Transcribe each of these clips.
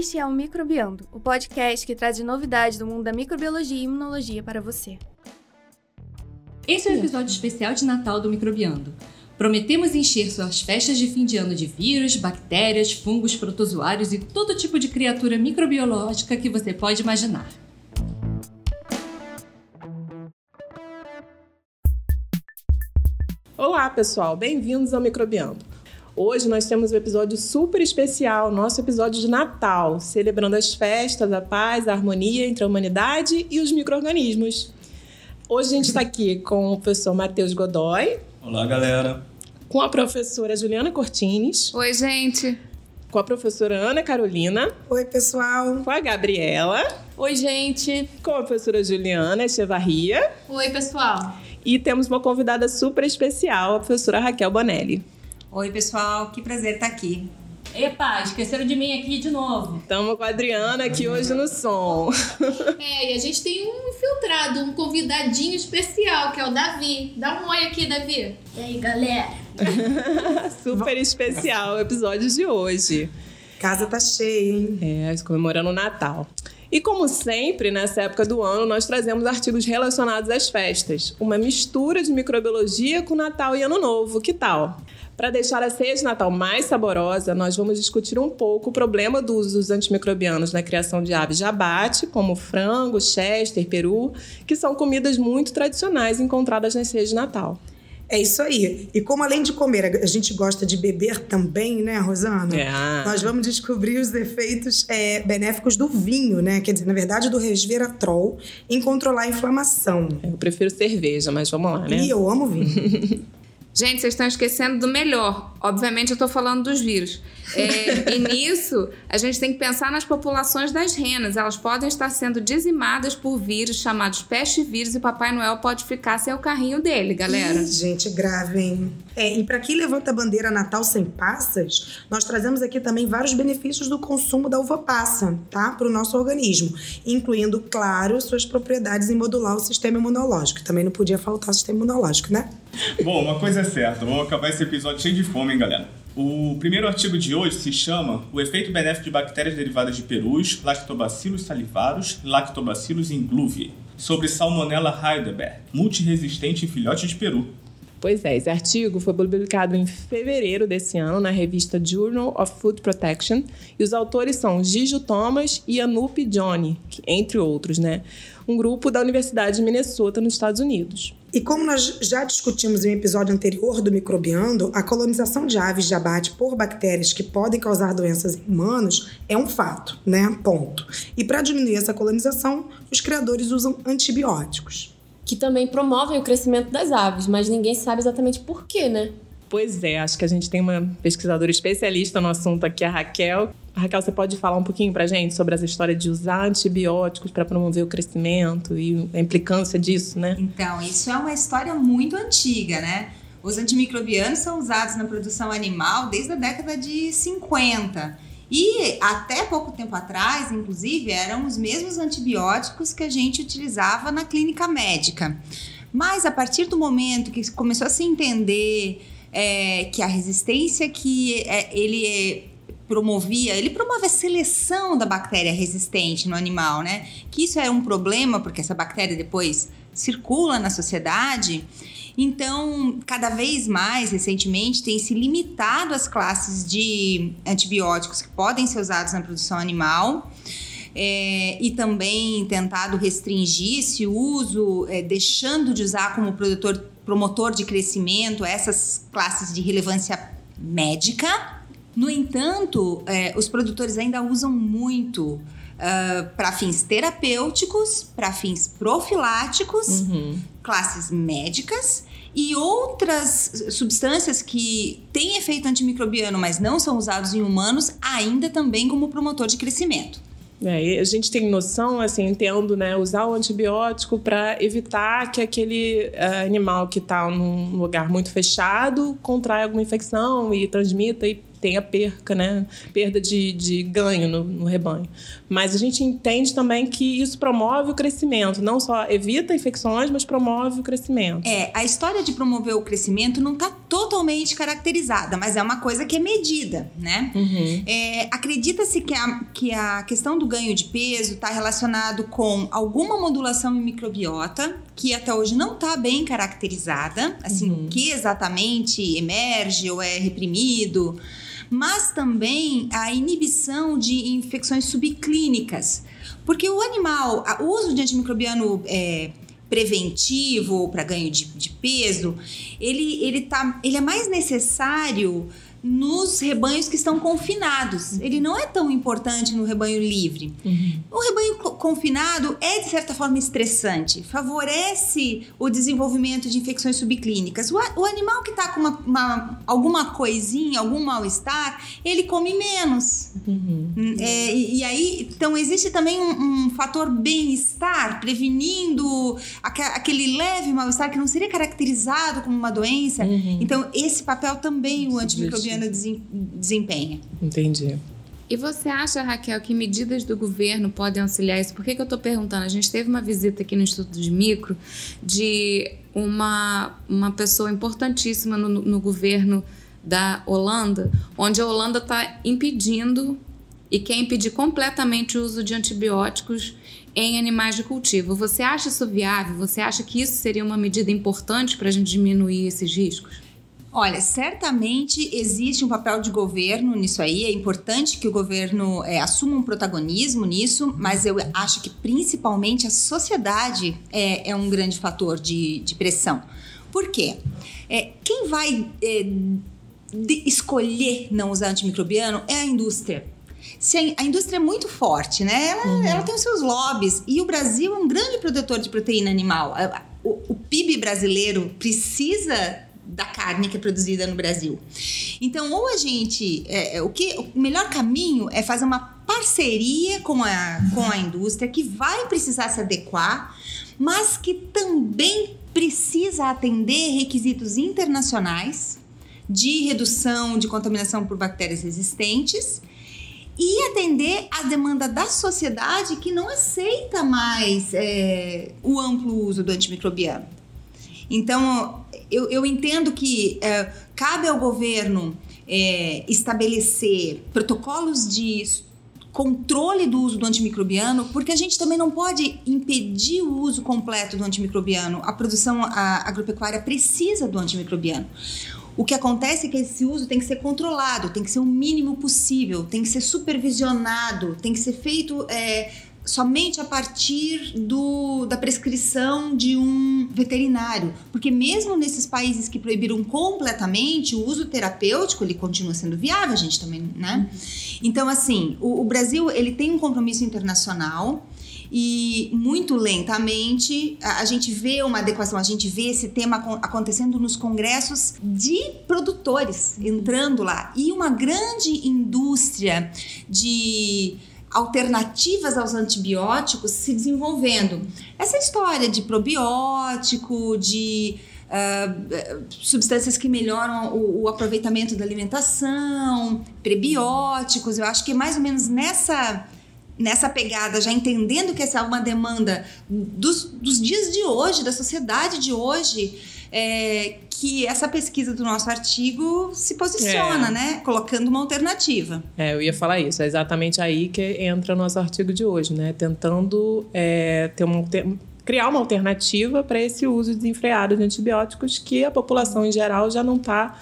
Este é o Microbiando, o podcast que traz novidades do mundo da microbiologia e imunologia para você. Esse é o um episódio especial de Natal do Microbiando. Prometemos encher suas festas de fim de ano de vírus, bactérias, fungos, protozoários e todo tipo de criatura microbiológica que você pode imaginar. Olá, pessoal, bem-vindos ao Microbiando. Hoje nós temos um episódio super especial, nosso episódio de Natal, celebrando as festas, a paz, a harmonia entre a humanidade e os micro-organismos. Hoje a gente está aqui com o professor Matheus Godoy. Olá, galera. Com a professora Juliana Cortines. Oi, gente. Com a professora Ana Carolina. Oi, pessoal. Com a Gabriela. Oi, gente. Com a professora Juliana Echevarria. Oi, pessoal. E temos uma convidada super especial, a professora Raquel Bonelli. Oi, pessoal, que prazer estar aqui. Epa, esqueceram de mim aqui de novo. Estamos com a Adriana aqui hoje no som. É, e a gente tem um infiltrado, um convidadinho especial, que é o Davi. Dá um oi aqui, Davi. E aí, galera? Super especial o episódio de hoje. Casa tá cheia, hein? É, comemorando o Natal. E como sempre, nessa época do ano, nós trazemos artigos relacionados às festas. Uma mistura de microbiologia com Natal e Ano Novo. Que tal? Para deixar a ceia de Natal mais saborosa, nós vamos discutir um pouco o problema do uso dos antimicrobianos na criação de aves de abate, como frango, chester, peru, que são comidas muito tradicionais encontradas nas ceias de Natal. É isso aí. E como além de comer, a gente gosta de beber também, né, Rosana? É. Nós vamos descobrir os efeitos é, benéficos do vinho, né? Quer dizer, na verdade, do resveratrol em controlar a inflamação. Eu prefiro cerveja, mas vamos lá, né? E eu amo vinho. Gente, vocês estão esquecendo do melhor. Obviamente, eu estou falando dos vírus. É, e nisso, a gente tem que pensar nas populações das renas. Elas podem estar sendo dizimadas por vírus chamados peste vírus e Papai Noel pode ficar sem o carrinho dele, galera. Ih, gente, grave, hein? É, e para quem levanta a bandeira Natal sem passas, nós trazemos aqui também vários benefícios do consumo da uva passa, tá? Para o nosso organismo, incluindo, claro, suas propriedades em modular o sistema imunológico. Também não podia faltar o sistema imunológico, né? Bom, uma coisa é certa, vamos acabar esse episódio cheio de fome, hein, galera? O primeiro artigo de hoje se chama O efeito benéfico de bactérias derivadas de perus, lactobacillus salivaros lactobacillus ingluviae, sobre Salmonella heidelberg, multiresistente em filhotes de peru. Pois é, esse artigo foi publicado em fevereiro desse ano na revista Journal of Food Protection e os autores são Gigi Thomas e Anup Johnny, entre outros, né? Um grupo da Universidade de Minnesota, nos Estados Unidos. E como nós já discutimos em um episódio anterior do Microbiando, a colonização de aves de abate por bactérias que podem causar doenças em humanos é um fato, né? Ponto. E para diminuir essa colonização, os criadores usam antibióticos. Que também promovem o crescimento das aves, mas ninguém sabe exatamente por quê, né? Pois é, acho que a gente tem uma pesquisadora especialista no assunto aqui, a Raquel. Raquel, você pode falar um pouquinho pra gente sobre essa história de usar antibióticos para promover o crescimento e a implicância disso, né? Então, isso é uma história muito antiga, né? Os antimicrobianos são usados na produção animal desde a década de 50. E até pouco tempo atrás, inclusive, eram os mesmos antibióticos que a gente utilizava na clínica médica. Mas a partir do momento que começou a se entender é, que a resistência que é, ele é, promovia, ele promove a seleção da bactéria resistente no animal, né? Que isso é um problema porque essa bactéria depois circula na sociedade. Então, cada vez mais recentemente tem se limitado as classes de antibióticos que podem ser usados na produção animal. É, e também tentado restringir esse uso, é, deixando de usar como produtor, promotor de crescimento essas classes de relevância médica. No entanto, é, os produtores ainda usam muito Uh, para fins terapêuticos, para fins profiláticos, uhum. classes médicas e outras substâncias que têm efeito antimicrobiano, mas não são usados em humanos, ainda também como promotor de crescimento. É, a gente tem noção, assim, entendo, né, usar o antibiótico para evitar que aquele uh, animal que está num lugar muito fechado contraia alguma infecção e transmita e tenha perca, né? Perda de, de ganho no, no, rebanho. Mas a gente entende também que isso promove o crescimento, não só evita infecções, mas promove o crescimento. É, a história de promover o crescimento não está totalmente caracterizada, mas é uma coisa que é medida, né? É, Acredita-se que a, que a questão do ganho de peso está relacionado com alguma modulação em microbiota, que até hoje não está bem caracterizada, assim, o que exatamente emerge ou é reprimido, mas também a inibição de infecções subclínicas. Porque o animal, o uso de antimicrobiano é, preventivo para ganho de, de peso, ele, ele, tá, ele é mais necessário nos rebanhos que estão confinados. Ele não é tão importante no rebanho livre. O rebanho co- confinado é, de certa forma, estressante, favorece o desenvolvimento de infecções subclínicas. O, o animal que está com uma, uma- alguma coisinha, algum mal-estar, ele come menos. Hum, é, e, e aí, então, existe também um, um fator bem-estar, prevenindo aque- aquele leve mal-estar que não seria caracterizado como uma doença. Então, esse papel também o antimicrobiano desem- desempenha. Entendi. E você acha, Raquel, que medidas do governo podem auxiliar isso? Por que, que eu estou perguntando? A gente teve uma visita aqui no Instituto de Micro de uma, uma pessoa importantíssima no, no governo da Holanda, onde a Holanda está impedindo e quer impedir completamente o uso de antibióticos em animais de cultivo. Você acha isso viável? Você acha que isso seria uma medida importante para a gente diminuir esses riscos? Olha, certamente existe um papel de governo nisso aí. É importante que o governo é, assuma um protagonismo nisso, mas eu acho que principalmente a sociedade é, é um grande fator de, de pressão. Por quê? É, quem vai é, escolher não usar antimicrobiano é a indústria. Se a, indústria é muito forte, né? Ela, ela tem os seus lobbies. E o Brasil é um grande produtor de proteína animal. O, o PIB brasileiro precisa da carne que é produzida no Brasil. Então, ou a gente. é, é, o, que, o melhor caminho é fazer uma parceria com a, com a indústria que vai precisar se adequar, mas que também precisa atender requisitos internacionais de redução de contaminação por bactérias resistentes e atender a demanda da sociedade que não aceita mais é, o amplo uso do antimicrobiano. Então, eu, eu entendo que é, cabe ao governo é, estabelecer protocolos de controle do uso do antimicrobiano, porque a gente também não pode impedir o uso completo do antimicrobiano. A produção a- agropecuária precisa do antimicrobiano. O que acontece é que esse uso tem que ser controlado, tem que ser o mínimo possível, tem que ser supervisionado, tem que ser feito é, somente a partir do, da prescrição de um veterinário. Porque mesmo nesses países que proibiram completamente, o uso terapêutico ele continua sendo viável, a gente também, né? Então, assim, o, o Brasil ele tem um compromisso internacional e muito lentamente a, gente vê uma adequação, a gente vê esse tema acon- acontecendo nos congressos de produtores entrando lá e uma grande indústria de alternativas aos antibióticos se desenvolvendo. Essa história de probiótico, de ah, substâncias que melhoram o, o aproveitamento da alimentação, prebióticos, eu acho que é mais ou menos nessa nessa pegada, já entendendo que essa é uma demanda dos, dos dias de hoje, da sociedade de hoje, é, que essa pesquisa do nosso artigo se posiciona, É. né? Colocando uma alternativa. É, eu ia falar isso. É exatamente aí que entra o nosso artigo de hoje, né? Tentando é, ter uma, alter- criar uma alternativa para esse uso desenfreado de antibióticos que a população em geral já não está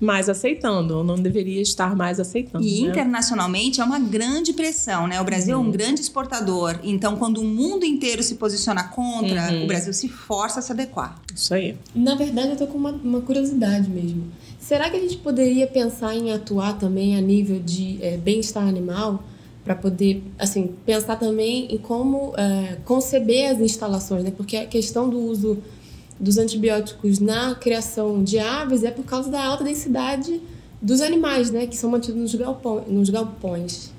mais aceitando, ou não deveria estar mais aceitando. E né? internacionalmente é uma grande pressão, né? O Brasil é um grande exportador. Então, quando o mundo inteiro se posiciona contra, Uhum. o Brasil se força a se adequar. Isso aí. Na verdade, eu tô com uma, uma curiosidade mesmo. Será que a gente poderia pensar em atuar também a nível de eh, bem-estar animal para poder, assim, pensar também em como eh, conceber as instalações, né? Porque a questão do uso dos antibióticos na criação de aves é por causa da alta densidade dos animais, né? Que são mantidos nos, nos galpões.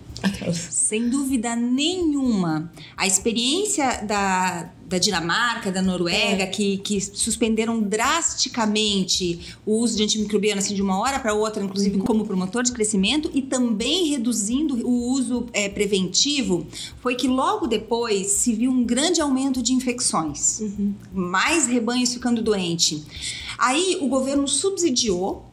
Sem dúvida nenhuma. A experiência da, da Dinamarca, da Noruega, que, que suspenderam drasticamente o uso de antimicrobiano assim, de uma hora para outra, inclusive como promotor de crescimento, e também reduzindo o uso é, preventivo, foi que logo depois se viu um grande aumento de infecções, mais rebanhos ficando doentes. Aí o governo subsidiou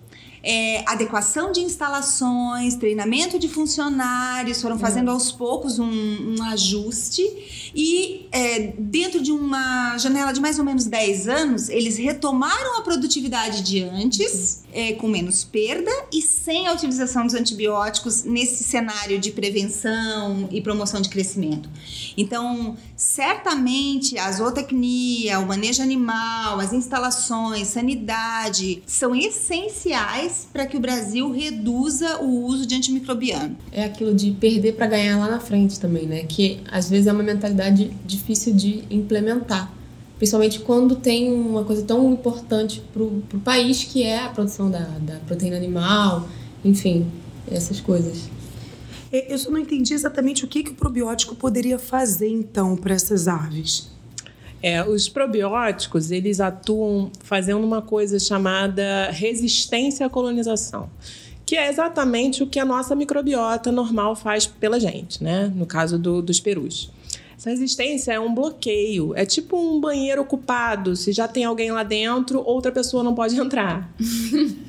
é, adequação de instalações, treinamento de funcionários, foram fazendo aos poucos um, um ajuste e é, dentro de uma janela de mais ou menos 10 anos, eles retomaram a produtividade de antes, é, com menos perda e sem a utilização dos antibióticos nesse cenário de prevenção e promoção de crescimento. Então, certamente a zootecnia, o manejo animal, as instalações, sanidade são essenciais para que o Brasil reduza o uso de antimicrobiano. É aquilo de perder para ganhar lá na frente também, né? Que às vezes é uma mentalidade difícil de implementar. Principalmente quando tem uma coisa tão importante para o país que é a produção da, da proteína animal, enfim, essas coisas. É, Eu só não entendi exatamente o que, que o probiótico poderia fazer, então, para essas aves. É, os probióticos, eles atuam fazendo uma coisa chamada resistência à colonização, que é exatamente o que a nossa microbiota normal faz pela gente, né? No caso do- dos perus. Essa resistência é um bloqueio, é tipo um banheiro ocupado. Se já tem alguém lá dentro, outra pessoa não pode entrar.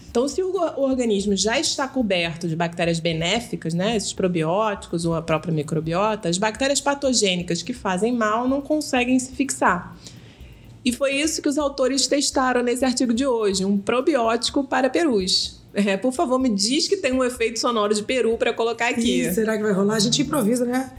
Então, se o, organismo já está coberto de bactérias benéficas, né, esses probióticos ou a própria microbiota, as bactérias patogênicas que fazem mal não conseguem se fixar. E foi isso que os autores testaram nesse artigo de hoje, um probiótico para perus. É, por favor, me diz que tem um efeito sonoro de peru para colocar aqui. Será que vai rolar? A gente improvisa, né?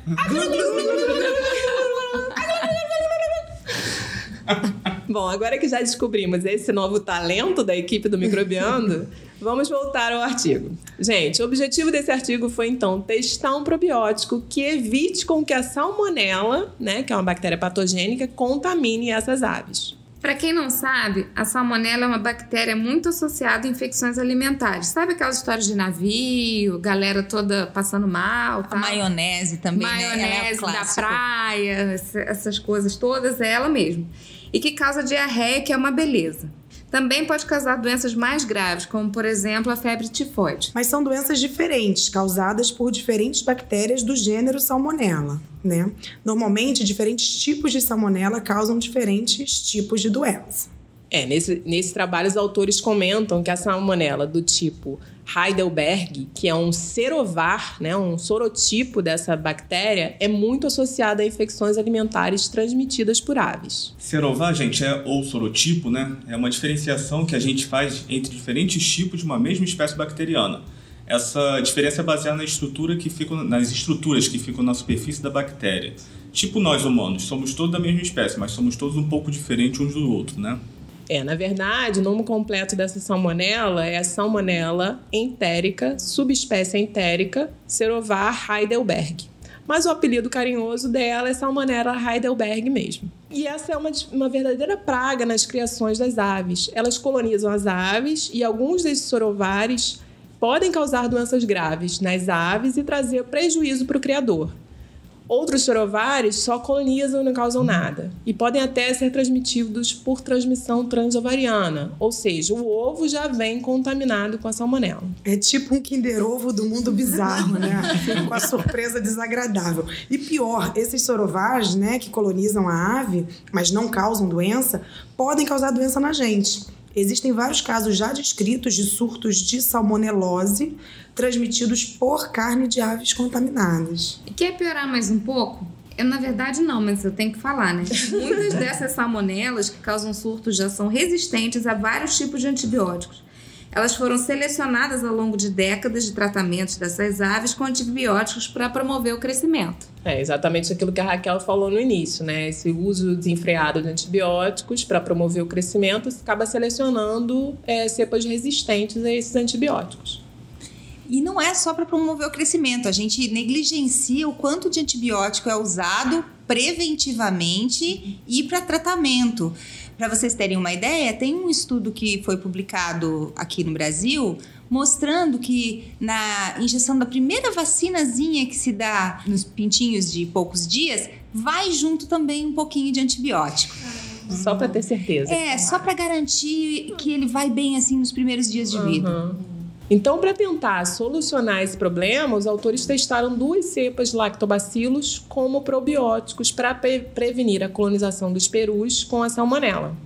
Bom, agora que já descobrimos esse novo talento da equipe do Microbiando, vamos voltar ao artigo. Gente, o objetivo desse artigo foi então testar um probiótico que evite com que a salmonela, né, que é uma bactéria patogênica, contamine essas aves. Para quem não sabe, a salmonela é uma bactéria muito associada a infecções alimentares. Sabe aquelas histórias de navio, galera toda passando mal, A tal? maionese também, né? É o maionese da clássico. praia, essa- essas coisas todas, é ela mesmo. E que causa diarreia, que é uma beleza. Também pode causar doenças mais graves, como por exemplo a febre tifoide. Mas são doenças diferentes, causadas por diferentes bactérias do gênero Salmonella, né? Normalmente, diferentes tipos de Salmonella causam diferentes tipos de doença. É, nesse, nesse trabalho os autores comentam que a salmonela do tipo Heidelberg, que é um serovar, né, um sorotipo dessa bactéria, é muito associada a infecções alimentares transmitidas por aves. Serovar, gente, é, ou sorotipo, né? É uma diferenciação que a gente faz entre diferentes tipos de uma mesma espécie bacteriana. Essa diferença é baseada na estrutura que fica, nas estruturas que ficam na superfície da bactéria. Tipo nós humanos, somos todos da mesma espécie, mas somos todos um pouco diferentes uns do outro, né? É, na verdade, o nome completo dessa salmonela é a salmonela entérica, subespécie entérica, serovar Heidelberg. Mas o apelido carinhoso dela é salmonela Heidelberg mesmo. E essa é uma, uma verdadeira praga nas criações das aves. Elas colonizam as aves e alguns desses sorovares podem causar doenças graves nas aves e trazer prejuízo para o criador. Outros sorovares só colonizam e não causam nada. E podem até ser transmitidos por transmissão transovariana, ou seja, o ovo já vem contaminado com a salmonela. É tipo um Kinder Ovo do mundo bizarro, né? Com a surpresa desagradável. E pior, esses sorovares, né, que colonizam a ave, mas não causam doença, podem causar doença na gente. Existem vários casos já descritos de surtos de salmonelose transmitidos por carne de aves contaminadas. E quer piorar mais um pouco? Eu, na verdade, não, mas eu tenho que falar, né? Muitas dessas salmonelas que causam surtos já são resistentes a vários tipos de antibióticos. Elas foram selecionadas ao longo de décadas de tratamentos dessas aves com antibióticos para promover o crescimento. É exatamente aquilo que a Raquel falou no início, né? Esse uso desenfreado de antibióticos para promover o crescimento acaba selecionando é, cepas resistentes a esses antibióticos. E não é só para promover o crescimento, a gente negligencia o quanto de antibiótico é usado preventivamente e para tratamento. Para vocês terem uma ideia, tem um estudo que foi publicado aqui no Brasil mostrando que na injeção da primeira vacinazinha que se dá nos pintinhos de poucos dias, vai junto também um pouquinho de antibiótico. Só para ter certeza. É, só para garantir que ele vai bem assim nos primeiros dias de vida. Uhum. Então, para tentar solucionar esse problema, os autores testaram duas cepas de lactobacilos como probióticos para pre prevenir a colonização dos perus com a salmonela.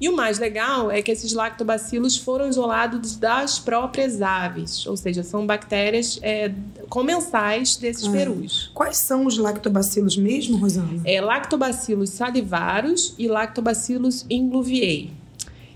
E o mais legal é que esses lactobacilos foram isolados das próprias aves, ou seja, são bactérias é, comensais desses ah. perus. Quais são os lactobacilos mesmo, Rosana? É lactobacilos salivaros e lactobacilos ingluviae.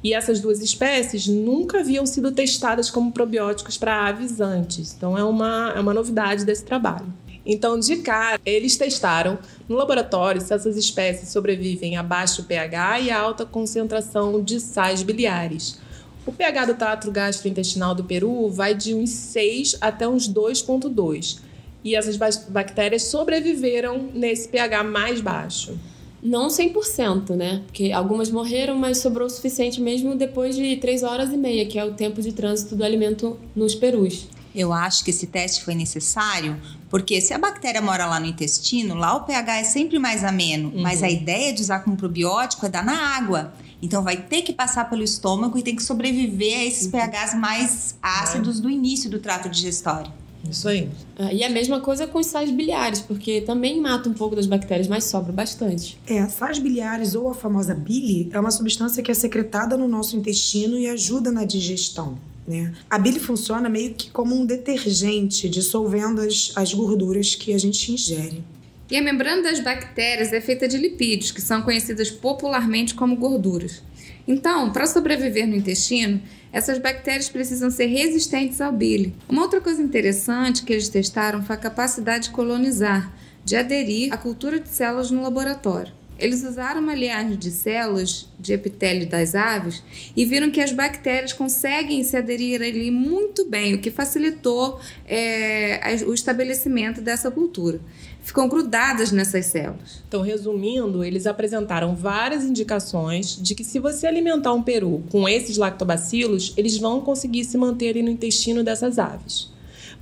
E essas duas espécies nunca haviam sido testadas como probióticos para aves antes. Então é uma, é uma novidade desse trabalho. Então, de cara, eles testaram no laboratório se essas espécies sobrevivem a baixo pH e a alta concentração de sais biliares. O pH do trato gastrointestinal do peru vai de uns 6 até uns 2,2. E essas bactérias sobreviveram nesse pH mais baixo. Não 100%, né? Porque algumas morreram, mas sobrou o suficiente mesmo depois de 3 horas e meia, que é o tempo de trânsito do alimento nos perus. Eu acho que esse teste foi necessário porque se a bactéria mora lá no intestino, lá o pH é sempre mais ameno, uhum. mas a ideia de usar como probiótico é dar na água. Então vai ter que passar pelo estômago e tem que sobreviver a esses uhum. pHs mais ácidos do início do trato digestório. Isso aí. Ah, e a mesma coisa com os sais biliares, porque também mata um pouco das bactérias, mas sobra bastante. É, sais biliares ou a famosa bile é uma substância que é secretada no nosso intestino e ajuda na digestão. Né? A bile funciona meio que como um detergente, dissolvendo as, as gorduras que a gente ingere. E a membrana das bactérias é feita de lipídios, que são conhecidas popularmente como gorduras. Então, para sobreviver no intestino, essas bactérias precisam ser resistentes ao bile. Uma outra coisa interessante que eles testaram foi a capacidade de colonizar, de aderir à cultura de células no laboratório. Eles usaram uma linhagem de células de epitélio das aves e viram que as bactérias conseguem se aderir ali muito bem, o que facilitou é, o estabelecimento dessa cultura. Ficam grudadas nessas células. Então, resumindo, eles apresentaram várias indicações de que se você alimentar um peru com esses lactobacilos, eles vão conseguir se manter ali no intestino dessas aves.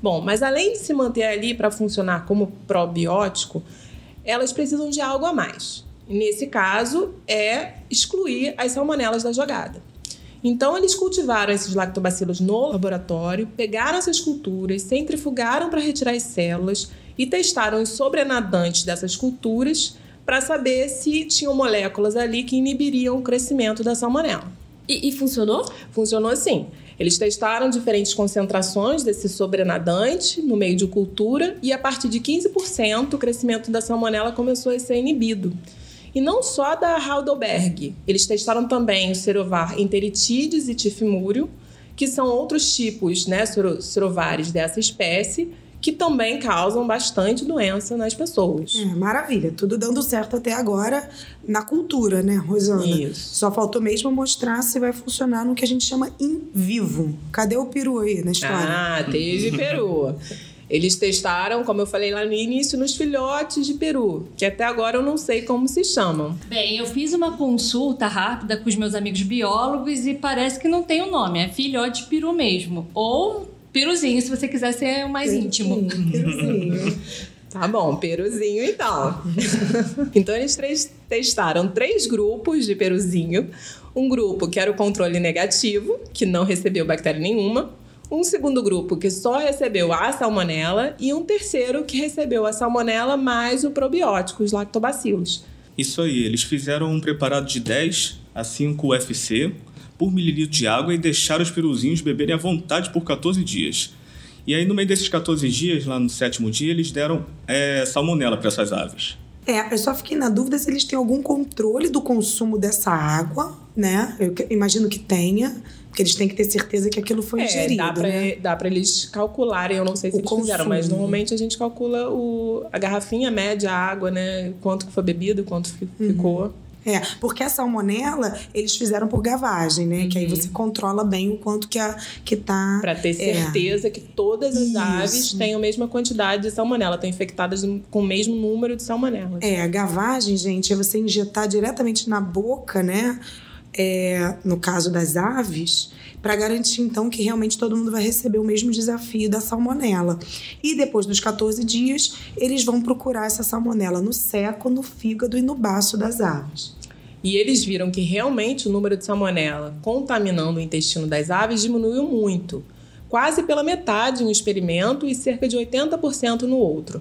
Bom, mas além de se manter ali para funcionar como probiótico, elas precisam de algo a mais. Nesse caso, é excluir as salmonelas da jogada. Então, eles cultivaram esses lactobacilos no laboratório, pegaram essas culturas, centrifugaram para retirar as células e testaram os sobrenadantes dessas culturas para saber se tinham moléculas ali que inibiriam o crescimento da salmonela. E, e funcionou? Funcionou sim. Eles testaram diferentes concentrações desse sobrenadante no meio de cultura e a partir de 15% o crescimento da salmonela começou a ser inibido. E não só da Heidelberg. Eles testaram também o serovar enteritides e tifimúrio, que são outros tipos, né, serovares dessa espécie, que também causam bastante doença nas pessoas. É, maravilha, tudo dando certo até agora na cultura, né, Rosana? Isso. Só faltou mesmo mostrar se vai funcionar no que a gente chama in vivo. Cadê o peru aí na história? Ah, teve peru. Eles testaram, como eu falei lá no início, nos filhotes de peru, que até agora eu não sei como se chamam. Bem, eu fiz uma consulta rápida com os meus amigos biólogos e parece que não tem o um nome, é filhote de peru mesmo. Ou peruzinho, se você quiser ser mais peruzinho, íntimo. Peruzinho. Tá bom, peruzinho então. então eles três testaram três grupos de peruzinho. Um grupo que era o controle negativo, que não recebeu bactéria nenhuma um segundo grupo que só recebeu a salmonela e um terceiro que recebeu a salmonela mais o probiótico, os lactobacilos. Isso aí, eles fizeram um preparado de 10 a 5 UFC por mililitro de água e deixaram os peruzinhos beberem à vontade por 14 dias. E aí, no meio desses 14 dias, lá no sétimo dia, eles deram é, salmonela para essas aves. É, eu só fiquei na dúvida se eles têm algum controle do consumo dessa água, né? Eu imagino que tenha porque eles têm que ter certeza que aquilo foi é, ingerido. Dá pra, né? dá pra eles calcularem, eu não sei se o eles consumo. fizeram, mas normalmente a gente calcula o, a garrafinha média, a água, né? Quanto que foi bebido, quanto uhum. É, porque a salmonela eles fizeram por gavagem, né? Uhum. Que aí você controla bem o quanto que, a, que tá. Pra ter é. certeza é. que todas as Isso. aves têm a mesma quantidade de salmonela, estão infectadas com o mesmo número de salmonela. É, a gavagem, gente, é você injetar diretamente na boca, né? é, no caso das aves, para garantir então que realmente todo mundo vai receber o mesmo desafio da salmonela. E depois dos 14 dias, eles vão procurar essa salmonela no seco, no fígado e no baço das aves. E eles viram que realmente o número de salmonela contaminando o intestino das aves diminuiu muito, quase pela metade em um experimento e cerca de 80% no outro.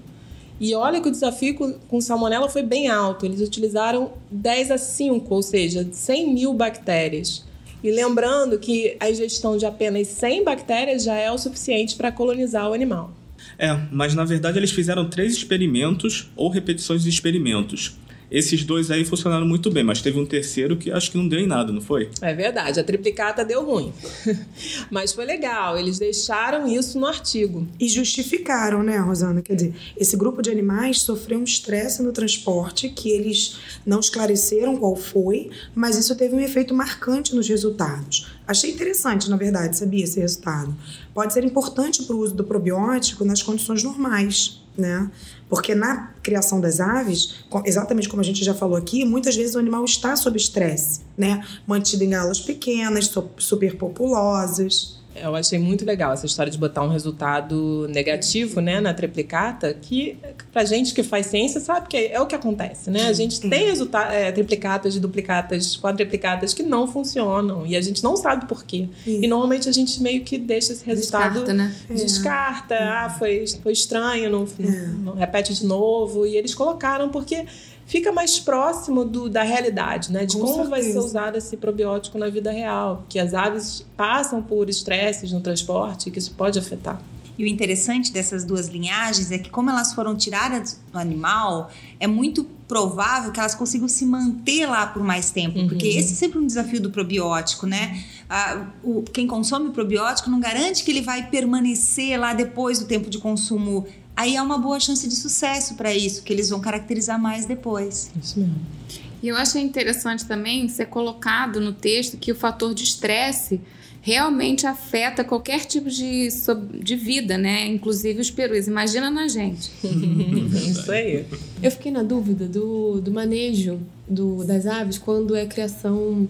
E olha que o desafio com, salmonela foi bem alto. Eles utilizaram 10 a 5, ou seja, 100 mil bactérias. E lembrando que a ingestão de apenas 100 bactérias já é o suficiente para colonizar o animal. É, mas na verdade eles fizeram três experimentos ou repetições de experimentos. Esses dois aí funcionaram muito bem, mas teve um terceiro que acho que não deu em nada, não foi? É verdade, a triplicata deu ruim. mas foi legal, eles deixaram isso no artigo. E justificaram, né, Rosana? Quer dizer, esse grupo de animais sofreu um estresse no transporte que eles não esclareceram qual foi, mas isso teve um efeito marcante nos resultados. Achei interessante, na verdade, sabia esse resultado. Pode ser importante para o uso do probiótico nas condições normais, né? Porque na criação das aves, exatamente como a gente já falou aqui, muitas vezes o animal está sob estresse, né? Mantido em galas pequenas, superpopulosas. Eu achei muito legal essa história de botar um resultado negativo, né, na triplicata, que pra gente que faz ciência sabe que é o que acontece, né? A gente tem resultados, é, triplicatas, duplicatas, quadriplicatas que não funcionam e a gente não sabe por quê. E normalmente a gente meio que deixa esse resultado Descarta, né? descarta, ah, foi, foi estranho, não, não repete de novo e eles colocaram porque fica mais próximo do, da realidade, né? De Com como vai ser certeza. usado esse probiótico na vida real. Que as aves passam por estresses no transporte e que isso pode afetar. E o interessante dessas duas linhagens é que, como elas foram tiradas do animal, é muito provável que elas consigam se manter lá por mais tempo. Porque esse é sempre um desafio do probiótico, né? Ah, o, quem consome o probiótico não garante que ele vai permanecer lá depois do tempo de consumo. Aí há uma boa chance de sucesso para isso, que eles vão caracterizar mais depois. Isso mesmo. E eu achei interessante também ser colocado no texto que o fator de estresse realmente afeta qualquer tipo de, de vida, né? Inclusive os perus. Imagina na gente. Isso aí. Eu fiquei na dúvida do, do manejo do, das aves quando é criação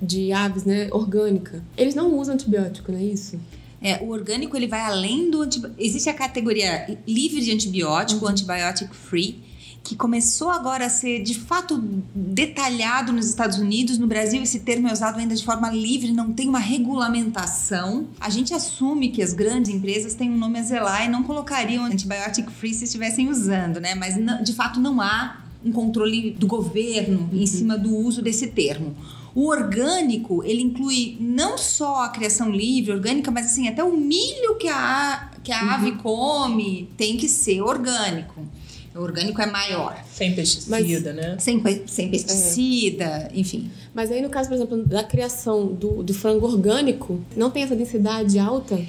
de aves, né, orgânica. Eles não usam antibiótico, não é isso? É, o orgânico ele vai além do antibiótico. Existe a categoria livre de antibiótico, antibiótico free, que começou agora a ser de fato detalhado nos Estados Unidos. No Brasil, esse termo é usado ainda de forma livre, não tem uma regulamentação. A gente assume que as grandes empresas têm um nome a zelar e não colocariam antibiótico free se estivessem usando, né? Mas de fato não há um controle do governo em cima do uso desse termo. O orgânico, ele inclui não só a criação livre, orgânica, mas assim, até o milho que a, que a ave come tem que ser orgânico. O orgânico é maior. Sem pesticida, né? Sem, sem pesticida, enfim. Mas aí, no caso, por exemplo, da criação do, do frango orgânico, não tem essa densidade alta?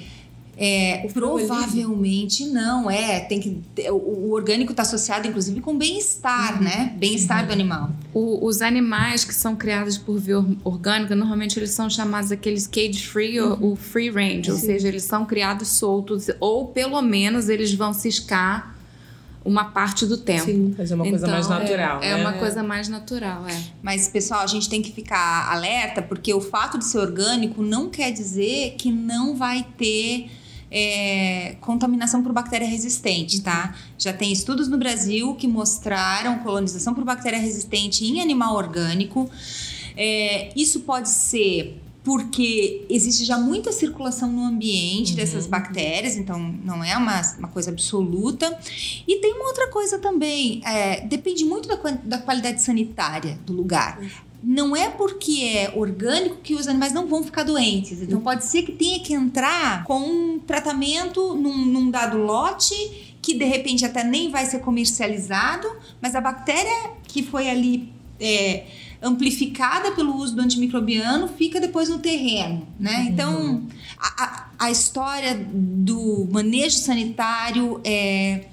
É, é livre? provavelmente não, é. Tem que, o, o orgânico está associado, inclusive, com bem-estar, né? Bem-estar do animal. O- os animais que são criados por via or- orgânica, normalmente eles são chamados aqueles cage free ou, ou free range, ou seja, eles são criados soltos, ou pelo menos eles vão ciscar uma parte do tempo. Sim. Fazer uma coisa mais Então, natural, É, né? é uma coisa mais natural, é. Mas, pessoal, a gente tem que ficar alerta, porque o fato de ser orgânico não quer dizer que não vai ter é, contaminação por bactéria resistente, tá? Já tem estudos no Brasil que mostraram colonização por bactéria resistente em animal orgânico. É, isso pode ser porque existe já muita circulação no ambiente dessas bactérias, então não é uma, uma coisa absoluta. E tem uma outra coisa também, é, depende muito da, da qualidade sanitária do lugar. Não é porque é orgânico que os animais não vão ficar doentes. Então pode ser que tenha que entrar com um tratamento num, num dado lote que de repente até nem vai ser comercializado, mas a bactéria que foi ali é, amplificada pelo uso do antimicrobiano fica depois no terreno, né? Então a, a, a história do manejo sanitário é,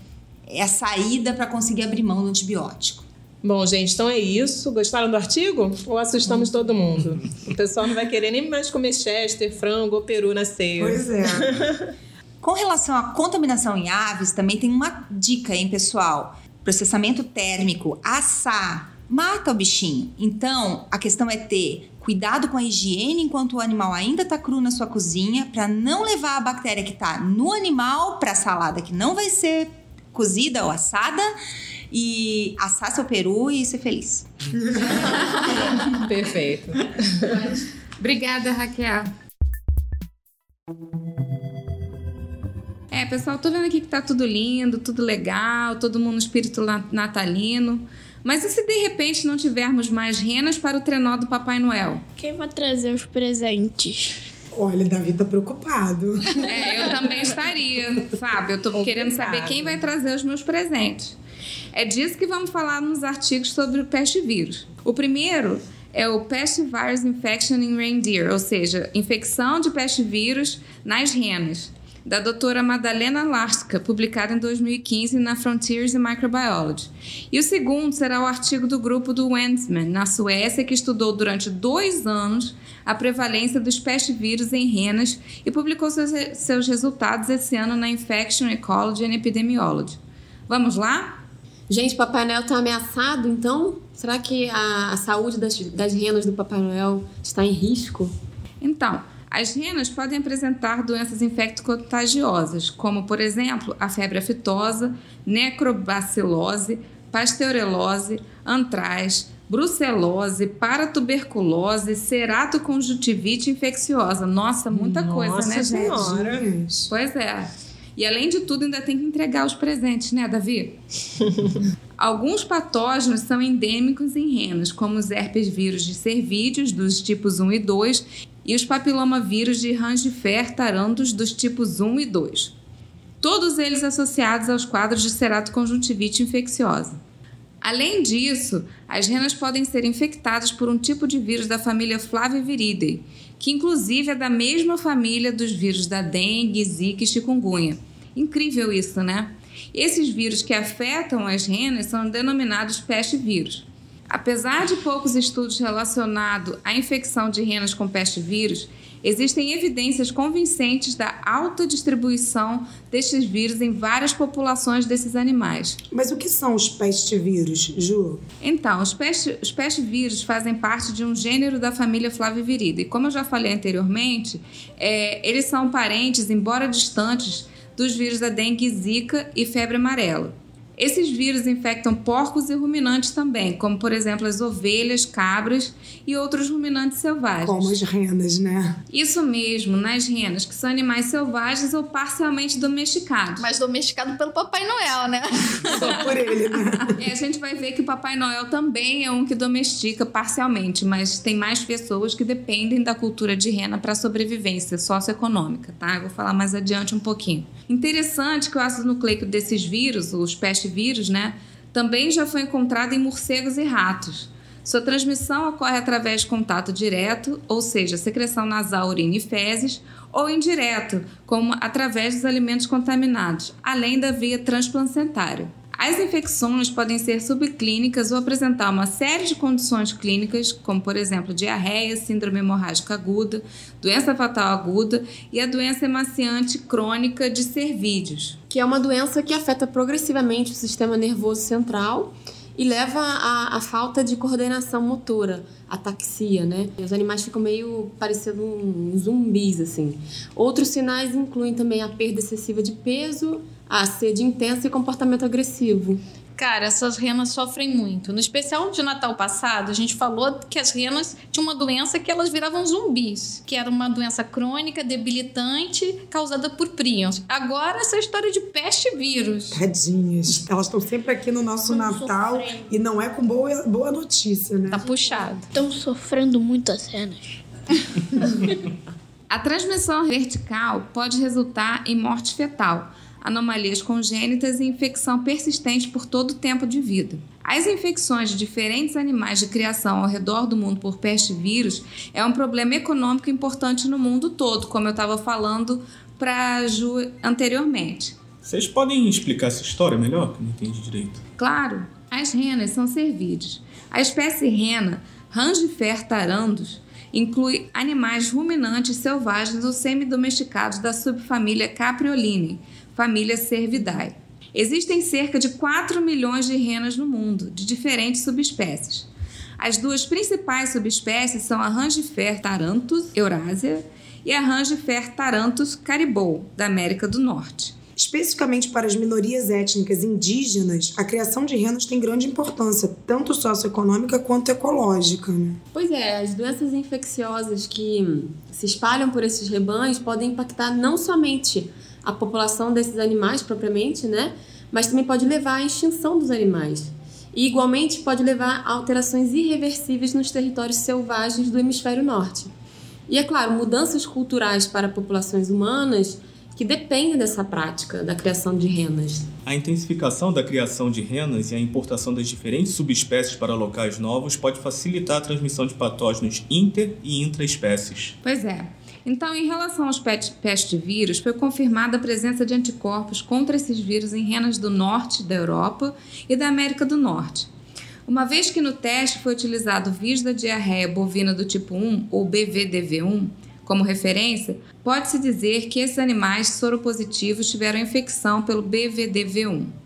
é a saída para conseguir abrir mão do antibiótico. Bom, gente, então é isso. Gostaram do artigo? Ou assustamos todo mundo? O pessoal não vai querer nem mais comer chester, frango ou peru na ceia. Pois é. Com relação à contaminação em aves, também tem uma dica, hein, pessoal? Processamento térmico, assar, mata o bichinho. Então, a questão é ter Cuidado com a higiene enquanto o animal ainda está cru na sua cozinha, para não levar a bactéria que está no animal para a salada que não vai ser cozida ou assada e assar seu peru e ser feliz. Perfeito. Obrigada, Raquel. É, pessoal, tô vendo aqui que tá tudo lindo, tudo legal, todo mundo no espírito natalino. Mas e se de repente não tivermos mais renas para o trenó do Papai Noel? Quem vai trazer os presentes? Olha, Davi tá preocupado. É, eu também estaria, sabe? Eu tô querendo saber quem vai trazer os meus presentes. É disso que vamos falar nos artigos sobre o peste vírus. O primeiro é o Pest Virus Infection in Reindeer, ou seja, infecção de peste vírus nas renas da doutora Madalena Larska, publicado em 2015 na Frontiers in Microbiology. E o segundo será o artigo do grupo do Wensman, na Suécia, que estudou durante dois anos a prevalência dos pestivírus em renas e publicou seus, seus resultados esse ano na Infection Ecology and Epidemiology. Vamos lá? Gente, Papai Noel está ameaçado, então? Será que a, a saúde das, das renas do Papai Noel está em risco? Então, as renas podem apresentar doenças infecto-contagiosas, como, por exemplo, a febre aftosa, necrobacilose, pasteurelose, antraz, brucelose, paratuberculose, ceratoconjuntivite infecciosa. Nossa, muita Nossa coisa, né, senhora. gente? Pois é. E além de tudo, ainda tem que entregar os presentes, né, Davi? Alguns patógenos são endêmicos em renas, como os herpes vírus de cervídeos, dos tipos 1 e 2, e os papilomavírus de Rangifer tarandos dos tipos 1 e 2. Todos eles associados aos quadros de ceratoconjuntivite infecciosa. Além disso, as renas podem ser infectadas por um tipo de vírus da família Flaviviridae, que inclusive é da mesma família dos vírus da dengue, zika e chikungunya. Incrível isso, né? Esses vírus que afetam as renas são denominados peste vírus. Apesar de poucos estudos relacionados à infecção de renas com peste vírus, existem evidências convincentes da alta distribuição destes vírus em várias populações desses animais. Mas o que são os pestivírus, Ju? Então, os, peste, os pestivírus fazem parte de um gênero da família Flaviviridae. E como eu já falei anteriormente, é, eles são parentes, embora distantes, dos vírus da dengue, zika e febre amarela. Esses vírus infectam porcos e ruminantes também, como por exemplo as ovelhas, cabras e outros ruminantes selvagens. Como as renas, né? Isso mesmo, nas renas, que são animais selvagens ou parcialmente domesticados. Mas domesticado pelo Papai Noel, né? Só por ele, né? É, a gente vai ver que o Papai Noel também é um que domestica parcialmente, mas tem mais pessoas que dependem da cultura de rena para sobrevivência socioeconômica, tá? Eu vou falar mais adiante um pouquinho. Interessante que o ácido nucleico desses vírus, os pestivírus, né, também já foi encontrado em morcegos e ratos. Sua transmissão ocorre através de contato direto, ou seja, secreção nasal, urina e fezes, ou indireto, como através dos alimentos contaminados, além da via transplacentária. As infecções podem ser subclínicas ou apresentar uma série de condições clínicas, como por exemplo diarreia, síndrome hemorrágica aguda, doença fatal aguda e a doença emaciante crônica de cervídeos. Que é uma doença que afeta progressivamente o sistema nervoso central e leva à, falta de coordenação motora, ataxia, né? Os animais ficam meio parecendo um zumbis, assim. Outros sinais incluem também a perda excessiva de peso, a sede intensa e comportamento agressivo. Cara, essas renas sofrem muito. No especial de Natal passado, a gente falou que as renas tinham uma doença que elas viravam zumbis, que era uma doença crônica, debilitante, causada por prions. Agora, essa história de peste vírus. Tadinhas. Elas estão sempre aqui no nosso Natal sofrendo. e não é com boa, boa notícia, né? Tá puxado. Estão sofrendo muito as renas. A transmissão vertical pode resultar em morte fetal, anomalias congênitas e infecção persistente por todo o tempo de vida. As infecções de diferentes animais de criação ao redor do mundo por peste vírus é um problema econômico importante no mundo todo, como eu estava falando para a Ju anteriormente. Vocês podem explicar essa história melhor, que não entendi direito? Claro, as renas são cervídeos. A espécie rena, Rangifer tarandus, inclui animais ruminantes selvagens ou semidomesticados da subfamília Capreolinae, família Cervidae. Existem cerca de 4 milhões de renas no mundo, de diferentes subespécies. As duas principais subespécies são a Rangifer tarantus eurásia e a Rangifer tarantus caribou, da América do Norte. Especificamente para as minorias étnicas indígenas, a criação de renas tem grande importância, tanto socioeconômica quanto ecológica. Né? Pois é, as doenças infecciosas que se espalham por esses rebanhos podem impactar não somente a população desses animais propriamente, né? Mas também pode levar à extinção dos animais. E igualmente pode levar a alterações irreversíveis nos territórios selvagens do hemisfério norte. E é claro, mudanças culturais para populações humanas que dependem dessa prática da criação de renas. A intensificação da criação de renas e a importação das diferentes subespécies para locais novos pode facilitar a transmissão de patógenos inter e intraespécies. Pois é. Então, em relação aos pestivírus, foi confirmada a presença de anticorpos contra esses vírus em renas do norte da Europa e da América do Norte. Uma vez que no teste foi utilizado o vírus da diarreia bovina do tipo 1, ou BVDV1, como referência, pode-se dizer que esses animais soropositivos tiveram infecção pelo BVDV1.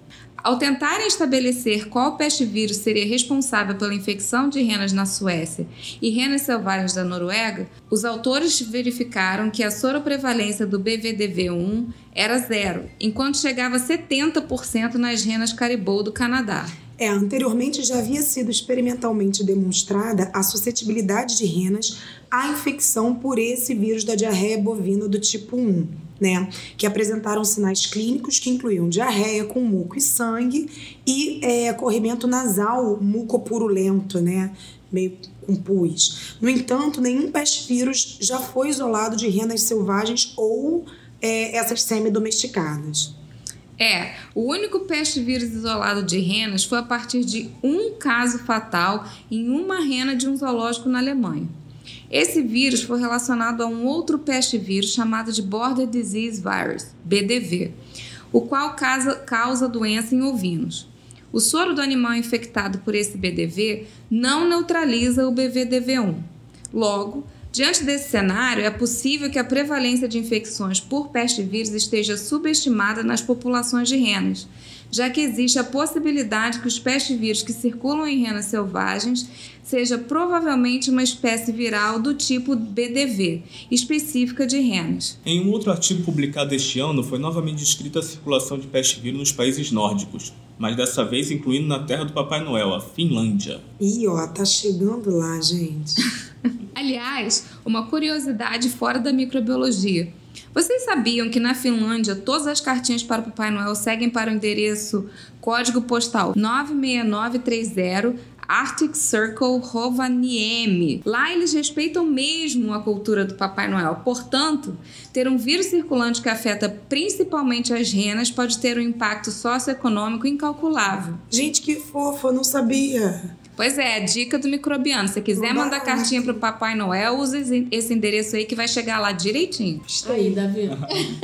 Ao tentarem estabelecer qual peste vírus seria responsável pela infecção de renas na Suécia e renas selvagens da Noruega, os autores verificaram que a soroprevalência do BVDV1 era zero, enquanto chegava a 70% nas renas caribou do Canadá. É, anteriormente já havia sido experimentalmente demonstrada a suscetibilidade de renas à infecção por esse vírus da diarreia bovina do tipo 1, né? Que apresentaram sinais clínicos que incluíam diarreia com muco e sangue e é, corrimento nasal mucopurulento, né? Meio com pus. No entanto, nenhum pestvírus já foi isolado de renas selvagens ou é, essas semi-domesticadas. É, o único peste vírus isolado de renas foi a partir de um caso fatal em uma rena de um zoológico na Alemanha. Esse vírus foi relacionado a um outro peste vírus chamado de Border Disease Virus, BDV, o qual causa, causa doença em ovinos. O soro do animal infectado por esse BDV não neutraliza o BVDV1. Logo, Diante desse cenário, é possível que a prevalência de infecções por peste vírus esteja subestimada nas populações de renas, já que existe a possibilidade que os pestivírus que circulam em renas selvagens seja provavelmente uma espécie viral do tipo BDV, específica de renas. Em um outro artigo publicado este ano, foi novamente descrita a circulação de peste vírus nos países nórdicos, mas dessa vez incluindo na terra do Papai Noel, a Finlândia. Ih, ó, tá chegando lá, gente. Aliás, uma curiosidade fora da microbiologia. Vocês sabiam que na Finlândia todas as cartinhas para o Papai Noel seguem para o endereço código postal 96930 Arctic Circle Rovaniemi. Lá eles respeitam mesmo a cultura do Papai Noel. Portanto, ter um vírus circulante que afeta principalmente as renas pode ter um impacto socioeconômico incalculável. Gente, que fofo, eu não sabia. Pois é, dica do microbiano. Se quiser mandar cartinha pro Papai Noel, use esse endereço aí que vai chegar lá direitinho. Aí, Davi.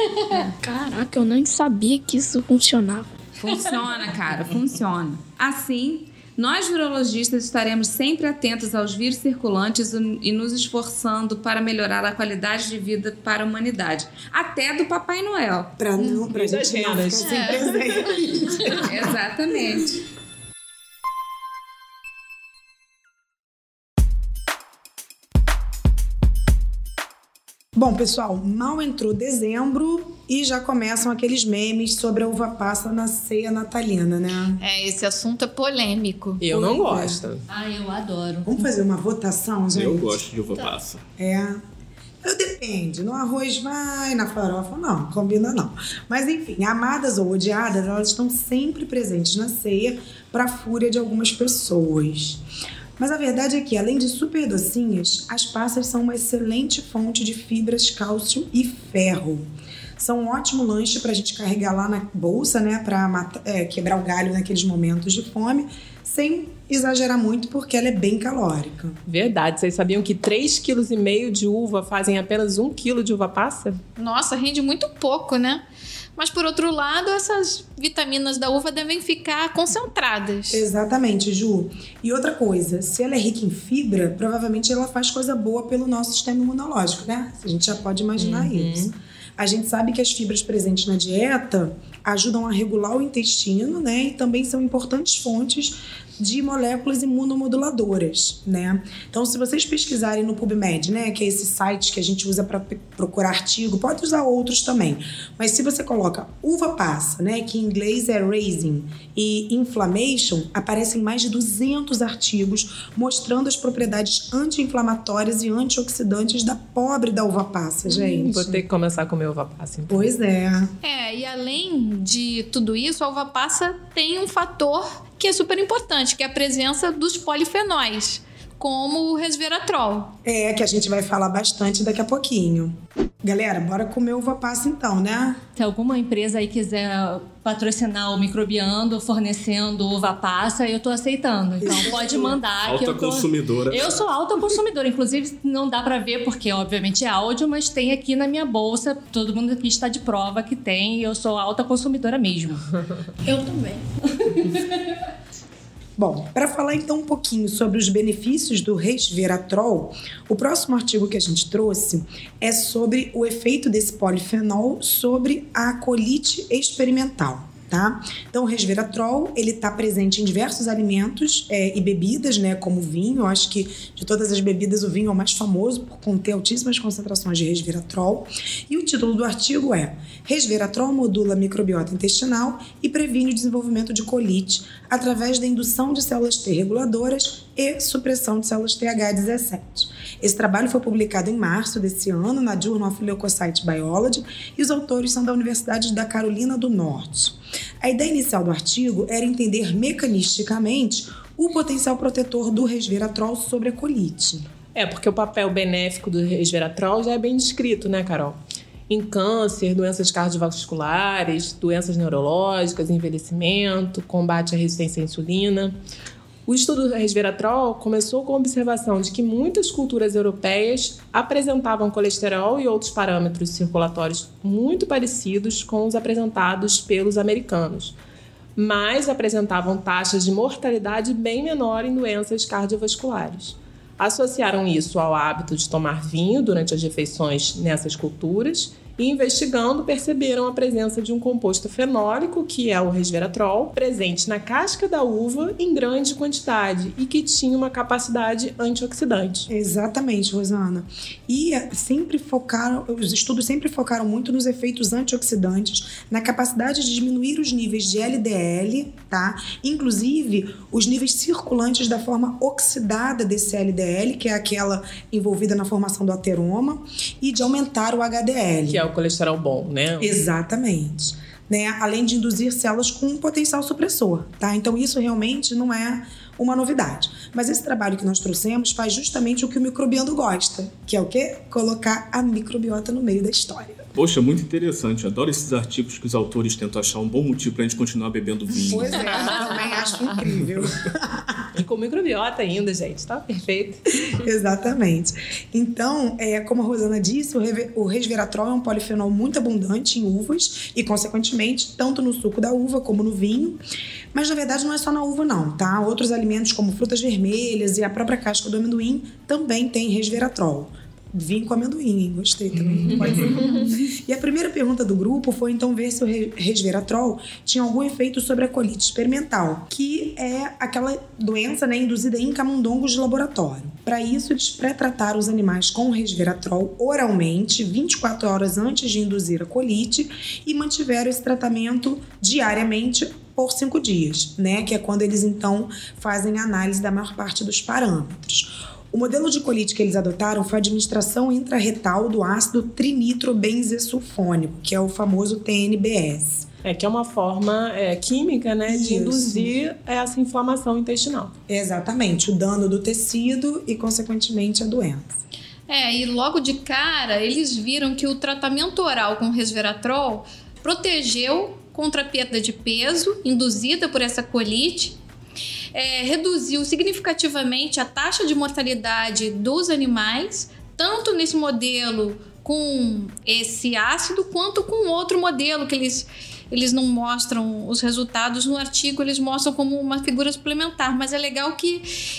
Caraca, eu nem sabia que isso funcionava. Funciona, cara, funciona. Assim, nós virologistas estaremos sempre atentos aos vírus circulantes e nos esforçando para melhorar a qualidade de vida para a humanidade, até do Papai Noel. Para não, E das gente não ficar sem presente. Exatamente. Bom, pessoal, mal entrou dezembro e já começam aqueles memes sobre a uva passa na ceia natalina, né? É, esse assunto é polêmico. Eu não é. gosto. Ah, eu adoro. Vamos fazer uma votação, gente? Eu gosto de uva passa. É. Eu depende. No arroz vai, na farofa não, combina não. Mas enfim, amadas ou odiadas, elas estão sempre presentes na ceia para fúria de algumas pessoas. Mas a verdade é que, além de super docinhas, as passas são uma excelente fonte de fibras, cálcio e ferro. São um ótimo lanche para a gente carregar lá na bolsa, né? Para quebrar o galho naqueles momentos de fome, sem exagerar muito, porque ela é bem calórica. Verdade. Vocês sabiam que 3,5 kg de uva fazem apenas 1 kg de uva passa? Nossa, rende muito pouco, né? Mas por outro lado, essas vitaminas da uva devem ficar concentradas. Exatamente, Ju. E outra coisa, se ela é rica em fibra, provavelmente ela faz coisa boa pelo nosso sistema imunológico, né? A gente já pode imaginar isso. A gente sabe que as fibras presentes na dieta ajudam a regular o intestino, né? E também são importantes fontes de moléculas imunomoduladoras, né? Então, se vocês pesquisarem no PubMed, né, que é esse site que a gente usa para procurar artigo, pode usar outros também. Mas se você coloca uva passa, né, que em inglês é raisin, e inflammation, aparecem mais de 200 artigos mostrando as propriedades anti-inflamatórias e antioxidantes da pobre da uva passa, gente. Hum, vou ter que começar a comer uva passa. Então. Pois é. É, e além de tudo isso, a uva passa tem um fator que é super importante, que é a presença dos polifenóis, como o resveratrol. É, que a gente vai falar bastante daqui a pouquinho. Galera, bora comer uva passa então, né? Se alguma empresa aí quiser patrocinar o Microbiando, fornecendo uva passa, eu tô aceitando. Então pode mandar. Alta que eu tô... consumidora. Eu sou alta consumidora. Inclusive, não dá para ver porque, obviamente, é áudio, mas tem aqui na minha bolsa. Todo mundo aqui está de prova que tem. Eu sou alta consumidora mesmo. Eu também. Bom, para falar então um pouquinho sobre os benefícios do resveratrol, o próximo artigo que a gente trouxe é sobre o efeito desse polifenol sobre a colite experimental. Tá? Então, o resveratrol ele está presente em diversos alimentos é, e bebidas, né, como vinho. Eu acho que de todas as bebidas o vinho é o mais famoso por conter altíssimas concentrações de resveratrol. E o título do artigo é Resveratrol modula a microbiota intestinal e previne o desenvolvimento de colite através da indução de células T reguladoras e supressão de células TH17. Esse trabalho foi publicado em março desse ano na Journal of Leukocyte Biology e os autores são da Universidade da Carolina do Norte. A ideia inicial do artigo era entender mecanisticamente o potencial protetor do resveratrol sobre a colite. É, porque o papel benéfico do resveratrol já é bem descrito, né, Carol? Em câncer, doenças cardiovasculares, doenças neurológicas, envelhecimento, combate à resistência à insulina. O estudo do resveratrol começou com a observação de que muitas culturas europeias apresentavam colesterol e outros parâmetros circulatórios muito parecidos com os apresentados pelos americanos, mas apresentavam taxas de mortalidade bem menor em doenças cardiovasculares. Associaram isso ao hábito de tomar vinho durante as refeições nessas culturas e investigando perceberam a presença de um composto fenólico, que é o resveratrol, presente na casca da uva em grande quantidade e que tinha uma capacidade antioxidante. Exatamente, Rosana. E eh, sempre focaram, os estudos sempre focaram muito nos efeitos antioxidantes, na capacidade de diminuir os níveis de LDL, tá? Inclusive os níveis circulantes da forma oxidada desse LDL, que é aquela envolvida na formação do ateroma, e de aumentar o HDL. Que é o colesterol bom, né? Exatamente. Né? Além de induzir células com um potencial supressor, tá? Então isso realmente não é uma novidade. Mas esse trabalho que nós trouxemos faz justamente o que o microbiano gosta, que é o quê? Colocar a microbiota no meio da história. Poxa, muito interessante. Adoro esses artigos que os autores tentam achar um bom motivo pra gente continuar bebendo vinho. Pois é, eu também acho incrível. E com microbiota ainda, gente, tá perfeito. Exatamente. Então, é, como a Rosana disse, o, resveratrol é um polifenol muito abundante em uvas e, consequentemente, tanto no suco da uva como no vinho. Mas, na verdade, não é só na uva, não, tá? Outros alimentos, como frutas vermelhas e a própria casca do amendoim, também têm resveratrol. Vinho com amendoim, hein? Gostei também. Pode ser. E a primeira pergunta do grupo foi então ver se o re- resveratrol tinha algum efeito sobre a colite experimental, que é aquela doença né, induzida em camundongos de laboratório. Para isso, eles pré-trataram os animais com resveratrol oralmente 24 horas antes de induzir a colite e mantiveram esse tratamento diariamente por cinco dias, né? Que é quando eles então fazem a análise da maior parte dos parâmetros. O modelo de colite que eles adotaram foi a administração intrarretal do ácido trinitrobenzesulfônico, que é o famoso TNBS. É que é uma forma é, química, né, de Isso. induzir essa inflamação intestinal. Exatamente, o dano do tecido e, consequentemente, a doença. É, e logo de cara eles viram que o tratamento oral com resveratrol protegeu contra a perda de peso induzida por essa colite, é, reduziu significativamente a taxa de mortalidade dos animais, tanto nesse modelo com esse ácido, quanto com outro modelo que eles, eles não mostram os resultados no artigo, eles mostram como uma figura suplementar, mas é legal que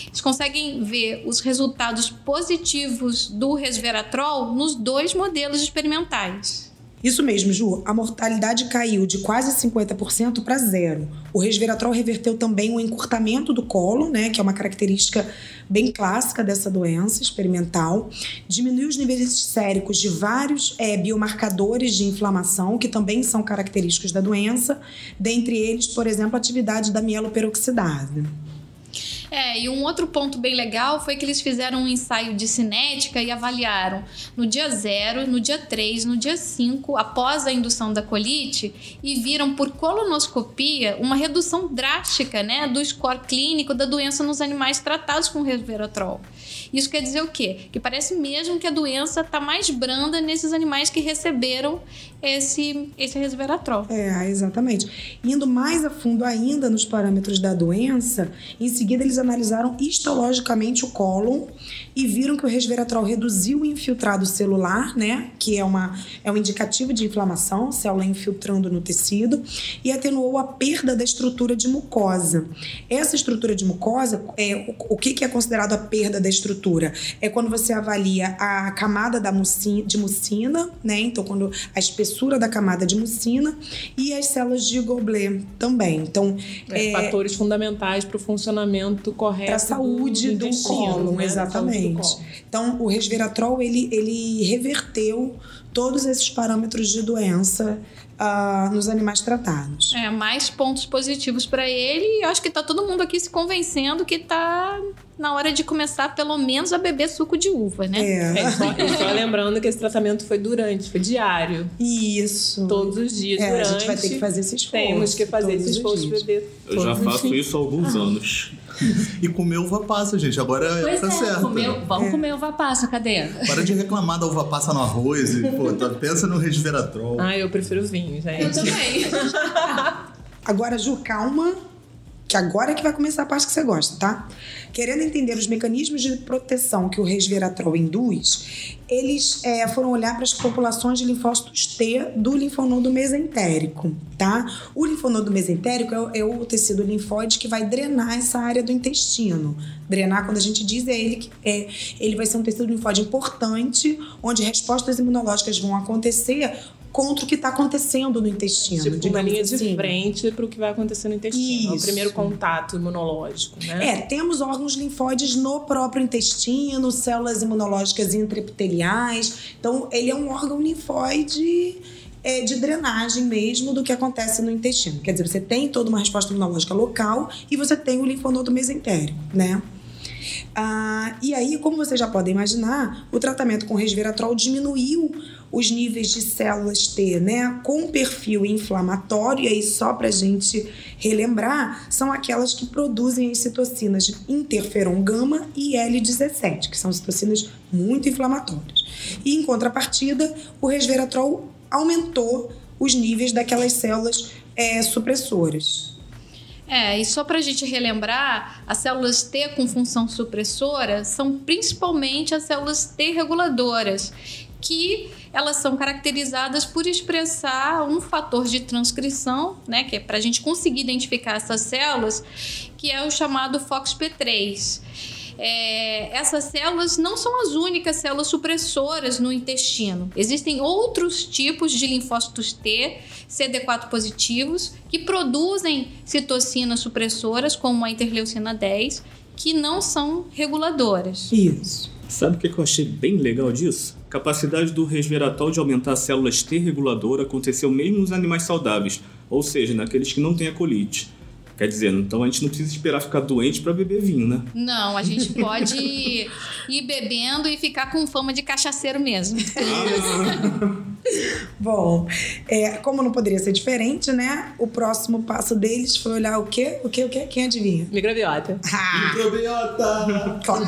eles conseguem ver os resultados positivos do resveratrol nos dois modelos experimentais. Isso mesmo, Ju. A mortalidade caiu de quase 50% para zero. O resveratrol reverteu também o encurtamento do colo, né, que é uma característica bem clássica dessa doença experimental. Diminuiu os níveis séricos de vários é, biomarcadores de inflamação, que também são característicos da doença, dentre eles, por exemplo, a atividade da mieloperoxidase. É, e um outro ponto bem legal foi que eles fizeram um ensaio de cinética e avaliaram no dia 0, no dia 3, no dia 5, após a indução da colite, e viram por colonoscopia uma redução drástica né, do score clínico da doença nos animais tratados com resveratrol. Isso quer dizer o quê? Que parece mesmo que a doença está mais branda nesses animais que receberam esse, esse resveratrol. É, exatamente. Indo mais a fundo ainda nos parâmetros da doença, em seguida eles analisaram histologicamente o cólon e viram que o resveratrol reduziu o infiltrado celular, né, que é, uma, é um indicativo de inflamação, célula infiltrando no tecido, e atenuou a perda da estrutura de mucosa. Essa estrutura de mucosa, é, o, o que, que é considerado a perda da estrutura? É quando você avalia a camada da mucina, de mucina, né, então quando a espessura da camada de mucina e as células de Goblet também. Então, é, é, fatores fundamentais para o funcionamento correto para a saúde do, do, intestino, cólon, né? exatamente. Então, o resveratrol ele, ele reverteu todos esses parâmetros de doença ah, nos animais tratados. É, mais pontos positivos para ele. E acho que tá todo mundo aqui se convencendo que tá na hora de começar, pelo menos, a beber suco de uva, né? É. É, só, só lembrando que esse tratamento foi durante, foi diário. Isso. Todos os dias, É, durante. a gente vai ter que fazer esse esforço. Temos que fazer esse esforço dias. beber. Eu já faço dias. isso há alguns anos. E comer uva passa, gente. Agora Pois tá é, certo. comeu- vamos comer uva passa, cadê? Para de reclamar da uva passa no arroz e, pô, tá- pensa no resveratrol. Ah, eu prefiro vinho, gente. Eu também. Agora, Ju, calma, que agora é que vai começar a parte que você gosta, tá? Querendo entender os mecanismos de proteção que o resveratrol induz, eles é, foram olhar para as populações de linfócitos T do linfonodo mesentérico, tá? O linfonodo mesentérico é, é o tecido linfóide que vai drenar essa área do intestino. Drenar, quando a gente diz, é ele que é, ele vai ser um tecido linfóide importante, onde respostas imunológicas vão acontecer contra o que está acontecendo no intestino. Tipo, digamos linha de assim. frente para o que vai acontecer no intestino. É o Isso. primeiro contato imunológico, né? É, temos órgãos linfóides no próprio intestino, células imunológicas intraepiteliais. Então, ele é um órgão linfóide é, de drenagem mesmo do que acontece no intestino. Quer dizer, você tem toda uma resposta imunológica local e você tem o linfonodo mesentérico, né? Ah, e aí, como vocês já podem imaginar, o tratamento com resveratrol diminuiu os níveis de células T, né? Com perfil inflamatório, e aí só pra gente relembrar, são aquelas que produzem as citocinas interferon gama e L17, que são citocinas muito inflamatórias. E em contrapartida, o resveratrol aumentou os níveis daquelas células eh, supressoras. É, e só para a gente relembrar, as células T com função supressora são principalmente as células T reguladoras, que elas são caracterizadas por expressar um fator de transcrição, né, que é para a gente conseguir identificar essas células, que é o chamado FOXP3. É, essas células não são as únicas células supressoras no intestino. Existem outros tipos de linfócitos T, CD4 positivos, que produzem citocinas supressoras, como a interleucina 10, que não são reguladoras. Isso. Sabe o que eu achei bem legal disso? A capacidade do resveratrol de aumentar as células T reguladora aconteceu mesmo nos animais saudáveis, ou seja, naqueles que não têm a colite. Quer dizer, então a gente não precisa esperar ficar doente para beber vinho, né? Não, a gente pode ir bebendo e ficar com fama de cachaceiro mesmo. Bom, é, como não poderia ser diferente, né? O próximo passo deles foi olhar o quê? O quê? O quê? Quem adivinha? Microbiota. Microbiota! Claro.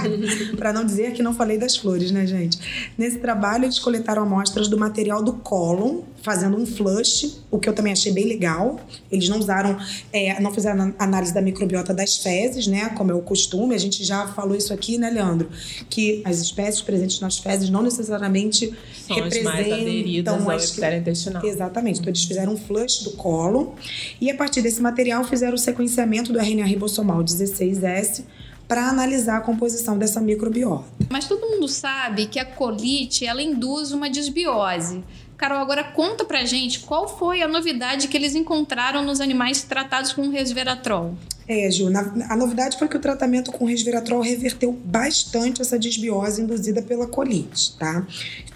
Para não dizer que não falei das flores, né, gente? Nesse trabalho, eles coletaram amostras do material do cólon, fazendo um flush, o que eu também achei bem legal. Eles não usaram, é, não fizeram a análise da microbiota das fezes, né? Como é o costume. A gente já falou isso aqui, né, Leandro? Que as espécies presentes nas fezes não necessariamente São as mais aderidas representam ao epitélio intestinal. Exatamente. Então, eles fizeram um flush do colo e, a partir desse material, fizeram o sequenciamento do RNA ribossomal 16S para analisar a composição dessa microbiota. Mas todo mundo sabe que a colite ela induz uma desbiose. Carol, agora conta pra gente qual foi a novidade que eles encontraram nos animais tratados com resveratrol. É, Ju, na, a novidade foi que o tratamento com resveratrol reverteu bastante essa desbiose induzida pela colite, tá?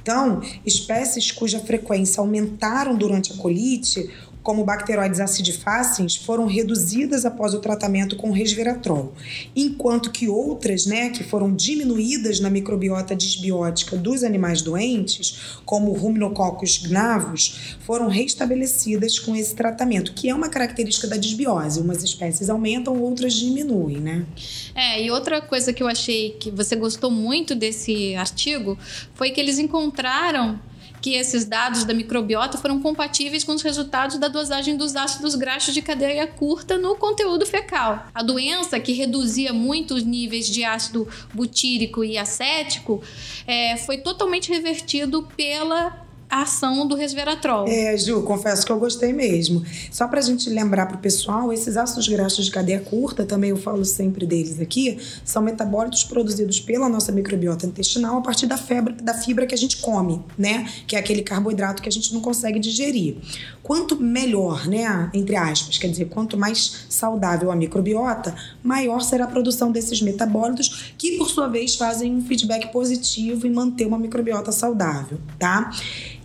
Então, espécies cuja frequência aumentaram durante a colite como bacteroides acidifaciens, foram reduzidas após o tratamento com resveratrol, enquanto que outras, né, que foram diminuídas na microbiota disbiótica dos animais doentes, como Ruminococcus gnavus, foram restabelecidas com esse tratamento, que é uma característica da disbiose. Umas espécies aumentam, outras diminuem, né? É, e outra coisa que eu achei que você gostou muito desse artigo foi que eles encontraram que esses dados da microbiota foram compatíveis com os resultados da dosagem dos ácidos graxos de cadeia curta no conteúdo fecal. A doença que reduzia muito os níveis de ácido butírico e acético é, foi totalmente revertido pela a ação do resveratrol. É, Ju, confesso que eu gostei mesmo. Só pra gente lembrar pro pessoal, esses ácidos graxos de cadeia curta, também eu falo sempre deles aqui, são metabólitos produzidos pela nossa microbiota intestinal a partir da fibra, da fibra que a gente come, né? Que é aquele carboidrato que a gente não consegue digerir. Quanto melhor, né, entre aspas, quer dizer, quanto mais saudável a microbiota, maior será a produção desses metabólitos, que por sua vez fazem um feedback positivo em manter uma microbiota saudável, tá?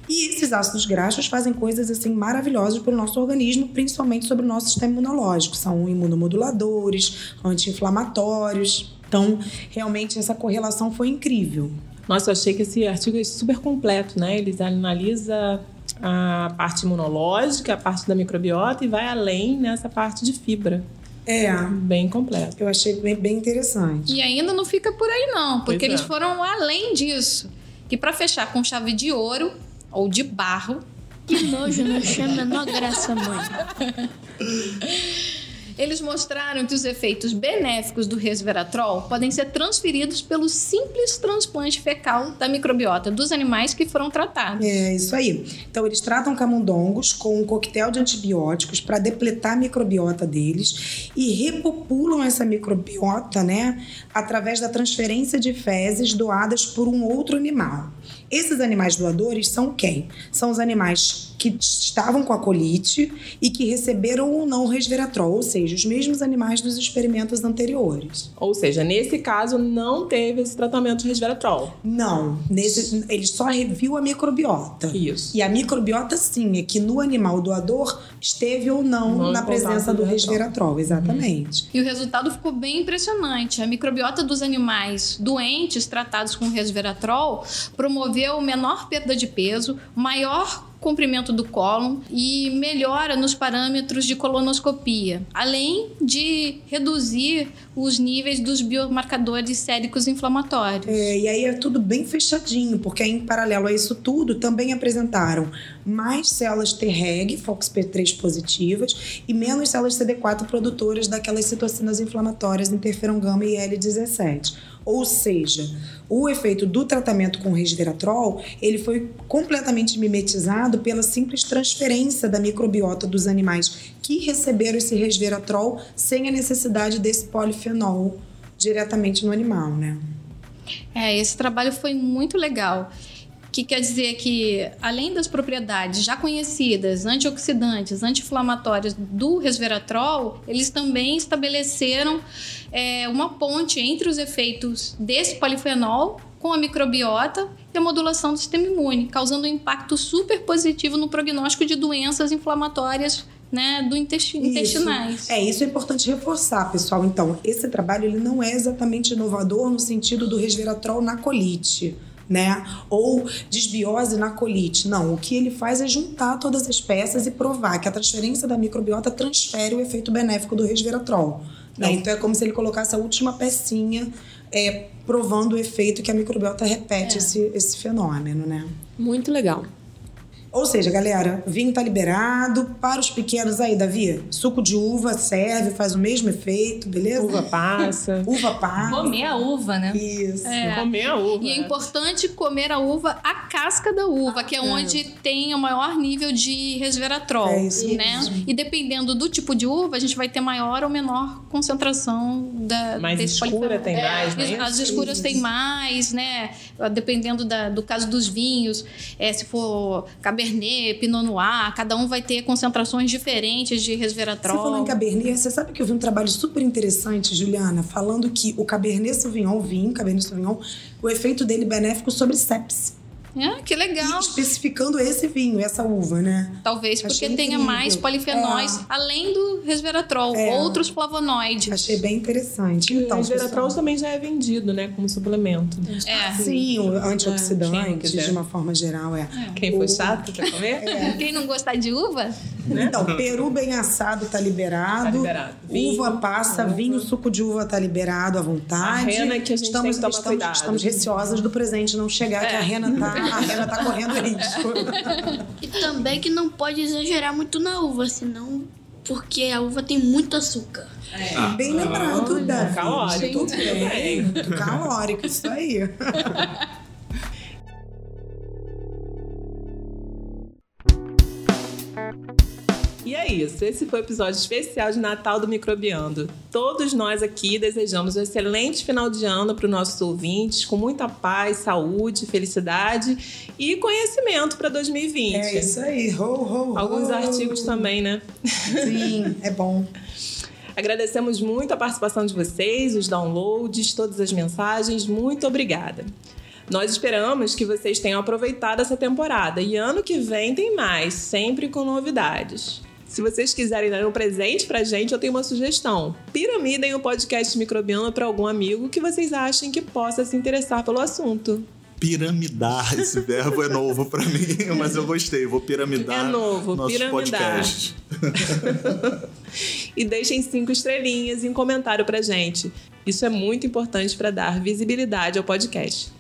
E esses ácidos graxos fazem coisas assim maravilhosas para o nosso organismo, principalmente sobre o nosso sistema imunológico. São imunomoduladores, anti-inflamatórios. Então, realmente essa correlação foi incrível. Nossa, eu achei que esse artigo é super completo, né? Ele analisa a parte imunológica, a parte da microbiota e vai além nessa parte de fibra. É. Bem completo. Eu achei bem, bem interessante. E ainda não fica por aí, não, porque Pois é. eles foram além disso. Que para fechar com chave de ouro ou de barro, Que nojo, não tinha a menor graça, mãe. eles mostraram que os efeitos benéficos do resveratrol podem ser transferidos pelo simples transplante fecal da microbiota dos animais que foram tratados. É isso aí. Então, eles tratam camundongos com um coquetel de antibióticos para depletar a microbiota deles e repopulam essa microbiota, né, através da transferência de fezes doadas por um outro animal. Esses animais doadores são quem? São os animais que estavam com a colite e que receberam ou não o resveratrol, ou seja, os mesmos animais dos experimentos anteriores. Ou seja, nesse caso não teve esse tratamento de resveratrol. Não, nesse, ele só reviu a microbiota. Isso. E a microbiota, sim, é que no animal doador esteve ou não, Não na presença do resveratrol. Exatamente. E o resultado ficou bem impressionante. A microbiota dos animais doentes tratados com resveratrol promoveu menor perda de peso, maior comprimento do cólon e melhora nos parâmetros de colonoscopia, além de reduzir os níveis dos biomarcadores séricos inflamatórios. É, e aí é tudo bem fechadinho, porque em paralelo a isso tudo, também apresentaram mais células Treg, FOXP3 positivas, e menos células CD4 produtoras daquelas citocinas inflamatórias, interferon gama e L17. Ou seja, o efeito do tratamento com resveratrol, ele foi completamente mimetizado pela simples transferência da microbiota dos animais que receberam esse resveratrol sem a necessidade desse polifenol diretamente no animal, né? É, esse trabalho foi muito legal. Que quer dizer que, além das propriedades já conhecidas, antioxidantes, anti-inflamatórias do resveratrol, eles também estabeleceram é, uma ponte entre os efeitos desse polifenol com a microbiota e a modulação do sistema imune, causando um impacto super positivo no prognóstico de doenças inflamatórias né, do intesti intestinais. Isso. É, isso é importante reforçar, pessoal. Então, esse trabalho ele não é exatamente inovador no sentido do resveratrol na colite. Né? Ou desbiose na colite. Não, o que ele faz é juntar todas as peças e provar que a transferência da microbiota transfere o efeito benéfico do resveratrol. Né? Então é como se ele colocasse a última pecinha é, provando o efeito que a microbiota repete esse, esse fenômeno, né? Muito legal. Ou seja, galera, vinho tá liberado. Para os pequenos aí, Davi, suco de uva serve, faz o mesmo efeito, beleza? Uva passa. Uva passa. Comer a uva, né? Isso. É. Comer a uva. E é importante comer a uva, a casca da uva, que é onde tem o maior nível de resveratrol, É isso né? E dependendo do tipo de uva, a gente vai ter maior ou menor concentração da Mais escura tem mais, as- né? As escuras tem mais, né? Dependendo da- do caso dos vinhos, é, se for Cabernet, Pinot Noir, cada um vai ter concentrações diferentes de Você resveratrol. falou em Cabernet, você sabe que eu vi um trabalho super interessante, Juliana, falando que o Cabernet Sauvignon, o vinho Cabernet Sauvignon, o efeito dele benéfico sobre sepsis. É, que legal. E especificando esse vinho, essa uva, né? Talvez porque Achei tenha incrível. mais polifenóis, É. além do resveratrol, É. outros flavonoides. Achei bem interessante. Então, Então, o resveratrol pessoal, também já é vendido, né? Como suplemento. É. Sim, o antioxidante, de uma forma geral, é. Quem foi chato pra comer? Quem não gostar de uva, Então, peru bem assado tá liberado. Tá liberado. Vinho, uva passa, vinho, suco de uva tá liberado à vontade. A rena que a gente estamos, tem que tomar estamos, cuidado. Estamos receosas do presente não chegar, que a rena tá, a rena tá correndo risco. E também que não pode exagerar muito na uva, senão. Porque a uva tem muito açúcar. Bem lembrado, Davi. calórico. Muito bem. Muito calórico, isso aí. E é isso, esse foi o episódio especial de Natal do Microbiando. Todos nós aqui desejamos um excelente final de ano para os nossos ouvintes, com muita paz, saúde, felicidade e conhecimento para 2020. É isso aí. Ho, ho, ho. Alguns artigos também, né? Sim, é bom. Agradecemos muito a participação de vocês, os downloads, todas as mensagens. Muito obrigada. Nós esperamos que vocês tenham aproveitado essa temporada e ano que vem tem mais, sempre com novidades. Se vocês quiserem dar um presente pra gente, eu tenho uma sugestão. Piramidem o podcast Microbiano para algum amigo que vocês achem que possa se interessar pelo assunto. Piramidar, esse verbo é novo pra mim, mas eu gostei. Vou piramidar É novo, nossos piramidar. podcasts. e deixem cinco estrelinhas e um comentário pra gente. Isso é muito importante para dar visibilidade ao podcast.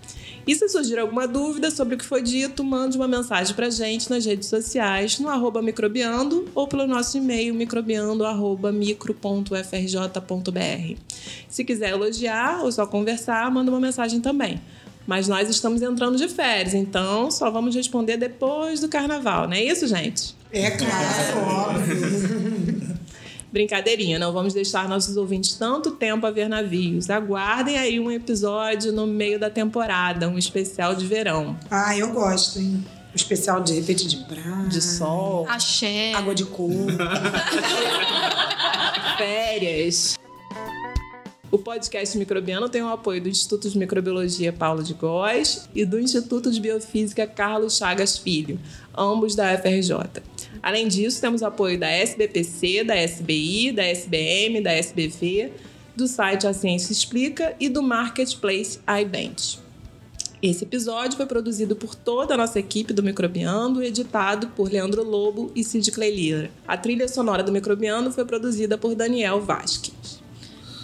E se surgir alguma dúvida sobre o que foi dito, mande uma mensagem pra gente nas redes sociais, no arroba microbiando ou pelo nosso e-mail microbiando.micro.frj.br. Se quiser elogiar ou só conversar, manda uma mensagem também. Mas nós estamos entrando de férias, então só vamos responder depois do carnaval, não é isso, gente? É claro, óbvio. Brincadeirinha, não vamos deixar nossos ouvintes tanto tempo a ver navios. Aguardem aí um episódio no meio da temporada, um especial de verão. Ah, eu gosto, hein? O especial de repente de praia. De sol, axé. Água de coco. férias. O podcast Microbiano tem o apoio do Instituto de Microbiologia Paulo de Góes e do Instituto de Biofísica Carlos Chagas Filho, ambos da FRJ. Além disso, temos apoio da SBPC, da SBI, da SBM, da SBV, do site A Ciência Explica e do Marketplace iBench. Esse episódio foi produzido por toda a nossa equipe do Microbiando e editado por Leandro Lobo e Cid Cleilira. A trilha sonora do Microbiando foi produzida por Daniel Vasquez.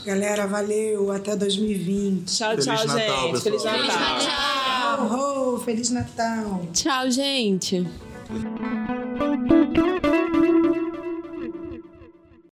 Galera, valeu. Até 2020. Tchau, Feliz tchau, Natal, gente. pessoal. Feliz Natal. Tchau. Feliz Natal. Tchau, gente. ップ。